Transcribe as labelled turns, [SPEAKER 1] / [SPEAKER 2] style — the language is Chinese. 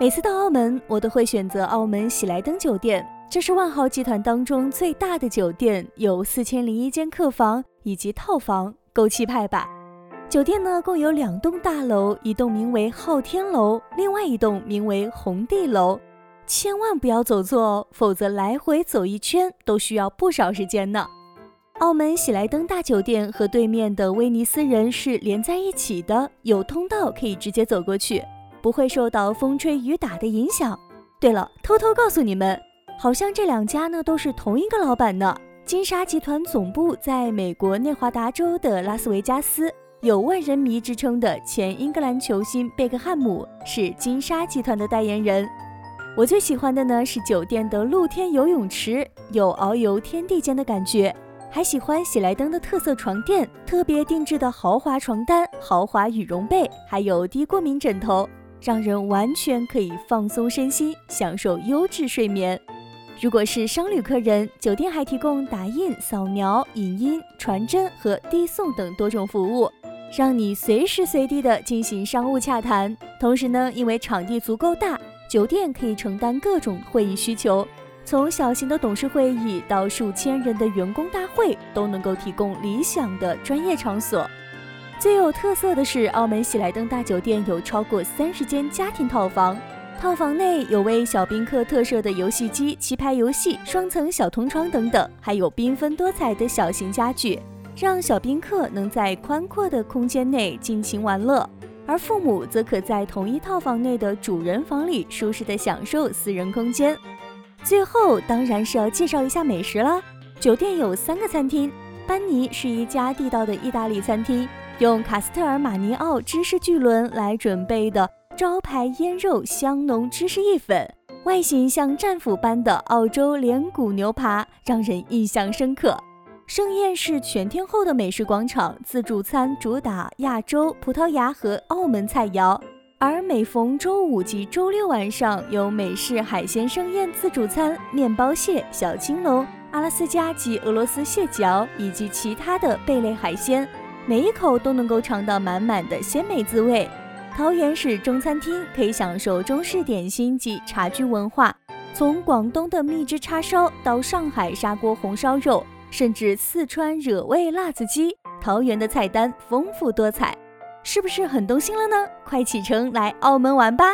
[SPEAKER 1] 每次到澳门，我都会选择澳门喜来登酒店，这是万豪集团当中最大的酒店，有四千零一间客房以及套房，够气派吧？酒店呢共有两栋大楼，一栋名为昊天楼，另外一栋名为红地楼。千万不要走错哦，否则来回走一圈都需要不少时间呢。澳门喜来登大酒店和对面的威尼斯人是连在一起的，有通道可以直接走过去。不会受到风吹雨打的影响。对了，偷偷告诉你们，好像这两家呢都是同一个老板呢。金沙集团总部在美国内华达州的拉斯维加斯，有万人迷之称的前英格兰球星贝克汉姆是金沙集团的代言人。我最喜欢的呢是酒店的露天游泳池，有遨游天地间的感觉。还喜欢喜来登的特色床垫，特别定制的豪华床单、豪华羽绒被，还有低过敏枕头。让人完全可以放松身心，享受优质睡眠。如果是商旅客人，酒店还提供打印、扫描、影音、传真和递送等多种服务，让你随时随地的进行商务洽谈。同时呢，因为场地足够大，酒店可以承担各种会议需求，从小型的董事会议到数千人的员工大会，都能够提供理想的专业场所。最有特色的是，澳门喜来登大酒店有超过三十间家庭套房，套房内有为小宾客特设的游戏机、棋牌游戏、双层小通窗等等，还有缤纷多彩的小型家具，让小宾客能在宽阔的空间内尽情玩乐，而父母则可在同一套房内的主人房里舒适的享受私人空间。最后当然是要介绍一下美食了，酒店有三个餐厅，班尼是一家地道的意大利餐厅。用卡斯特尔马尼奥芝士巨轮来准备的招牌腌肉香浓芝士意粉，外形像战斧般的澳洲连骨牛扒让人印象深刻。盛宴是全天候的美食广场，自助餐主打亚洲、葡萄牙和澳门菜肴，而每逢周五及周六晚上有美式海鲜盛宴自助餐，面包蟹、小青龙、阿拉斯加及俄罗斯蟹脚以及其他的贝类海鲜。每一口都能够尝到满满的鲜美滋味。桃园市中餐厅可以享受中式点心及茶具文化，从广东的蜜汁叉烧到上海砂锅红烧肉，甚至四川惹味辣子鸡，桃园的菜单丰富多彩，是不是很动心了呢？快启程来澳门玩吧！